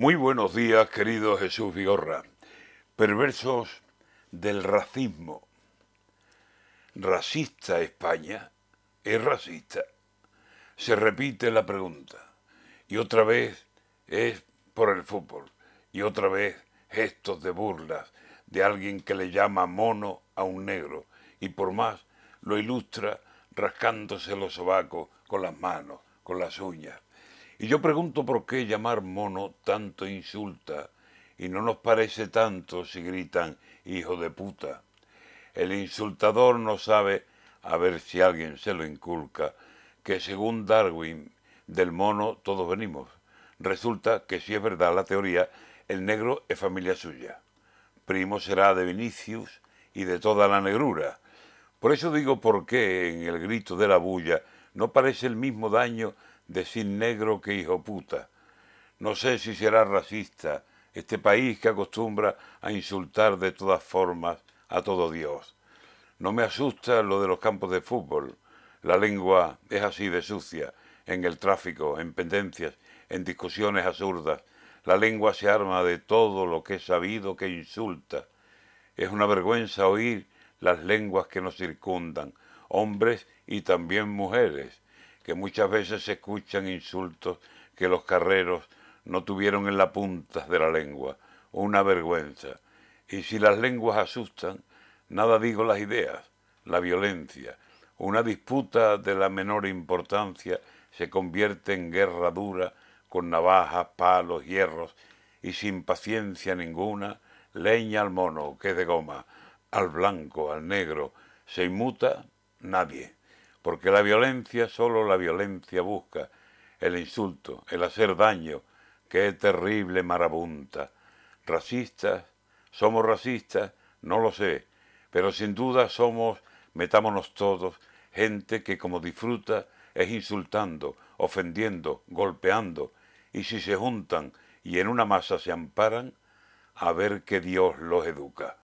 Muy buenos días, querido Jesús Vigorra. Perversos del racismo. ¿Racista España? ¿Es racista? Se repite la pregunta. Y otra vez es por el fútbol. Y otra vez gestos de burlas de alguien que le llama mono a un negro. Y por más lo ilustra rascándose los sobacos con las manos, con las uñas. Y yo pregunto por qué llamar mono tanto insulta y no nos parece tanto si gritan hijo de puta. El insultador no sabe, a ver si alguien se lo inculca, que según Darwin del mono todos venimos. Resulta que si es verdad la teoría, el negro es familia suya. Primo será de Vinicius y de toda la negrura. Por eso digo por qué en el grito de la bulla no parece el mismo daño decir negro que hijo puta. No sé si será racista este país que acostumbra a insultar de todas formas a todo Dios. No me asusta lo de los campos de fútbol. La lengua es así de sucia, en el tráfico, en pendencias, en discusiones absurdas. La lengua se arma de todo lo que es sabido que insulta. Es una vergüenza oír las lenguas que nos circundan, hombres y también mujeres que muchas veces se escuchan insultos que los carreros no tuvieron en la punta de la lengua, una vergüenza. Y si las lenguas asustan, nada digo las ideas, la violencia. Una disputa de la menor importancia se convierte en guerra dura con navajas, palos, hierros y sin paciencia ninguna, leña al mono que es de goma, al blanco, al negro, se inmuta nadie porque la violencia solo la violencia busca, el insulto, el hacer daño, es terrible marabunta. Racistas, somos racistas, no lo sé, pero sin duda somos, metámonos todos, gente que como disfruta es insultando, ofendiendo, golpeando, y si se juntan y en una masa se amparan, a ver que Dios los educa.